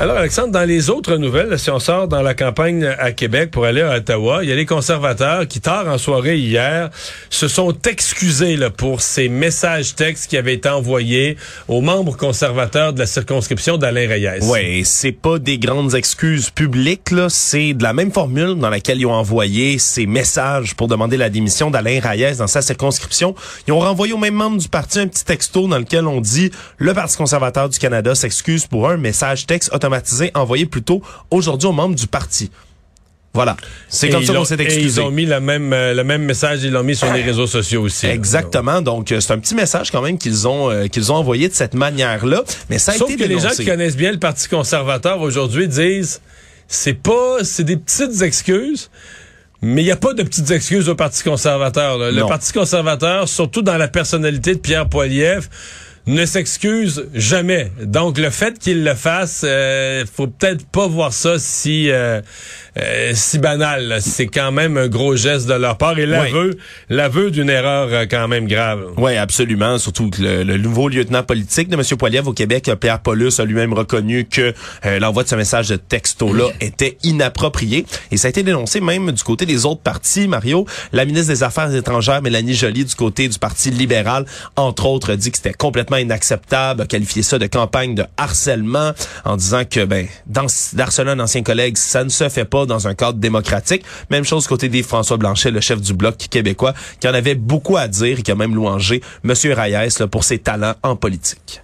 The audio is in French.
Alors, Alexandre, dans les autres nouvelles, si on sort dans la campagne à Québec pour aller à Ottawa, il y a les conservateurs qui, tard en soirée hier, se sont excusés pour ces messages textes qui avaient été envoyés aux membres conservateurs de la circonscription d'Alain Reyes. Oui, c'est pas des grandes excuses publiques. C'est de la même formule dans laquelle ils ont envoyé ces messages pour demander la démission d'Alain Reyes dans sa circonscription. Ils ont renvoyé aux mêmes membres du parti un petit texto dans lequel on dit le Parti conservateur du Canada s'excuse pour un message texte envoyé plutôt aujourd'hui aux membres du parti. Voilà. C'est Et comme ils ça qu'on ont- s'est Et excusé. ils ont mis la même, euh, le même message, ils l'ont mis sur les réseaux sociaux aussi. Exactement. Donc, euh, c'est un petit message quand même qu'ils ont euh, qu'ils ont envoyé de cette manière-là. Mais ça a Sauf été que les gens qui connaissent bien le Parti conservateur aujourd'hui disent c'est pas c'est des petites excuses. Mais il n'y a pas de petites excuses au Parti conservateur. là. Le. Parti conservateur, surtout dans la personnalité de Pierre Poilievre, ne s'excuse jamais. Donc le fait qu'il le fasse, euh, faut peut-être pas voir ça si euh, euh, si banal. C'est quand même un gros geste de leur part et l'aveu l'aveu d'une erreur euh, quand même grave. Oui, absolument. Surtout que le, le nouveau lieutenant politique de M. Poilievre au Québec, Pierre Paulus, a lui-même reconnu que l'envoi de ce message de texto-là était inapproprié. Et ça a été dénoncé même du côté des autres partis, Mario. La ministre des Affaires étrangères, Mélanie Joly, du côté du Parti libéral, entre autres, dit que c'était complètement inacceptable, a ça de campagne de harcèlement, en disant que, ben, dans, d'harceler un ancien collègue, ça ne se fait pas dans un cadre démocratique. Même chose côté des François Blanchet, le chef du Bloc québécois, qui en avait beaucoup à dire et qui a même louangé M. Reyes là, pour ses talents en politique.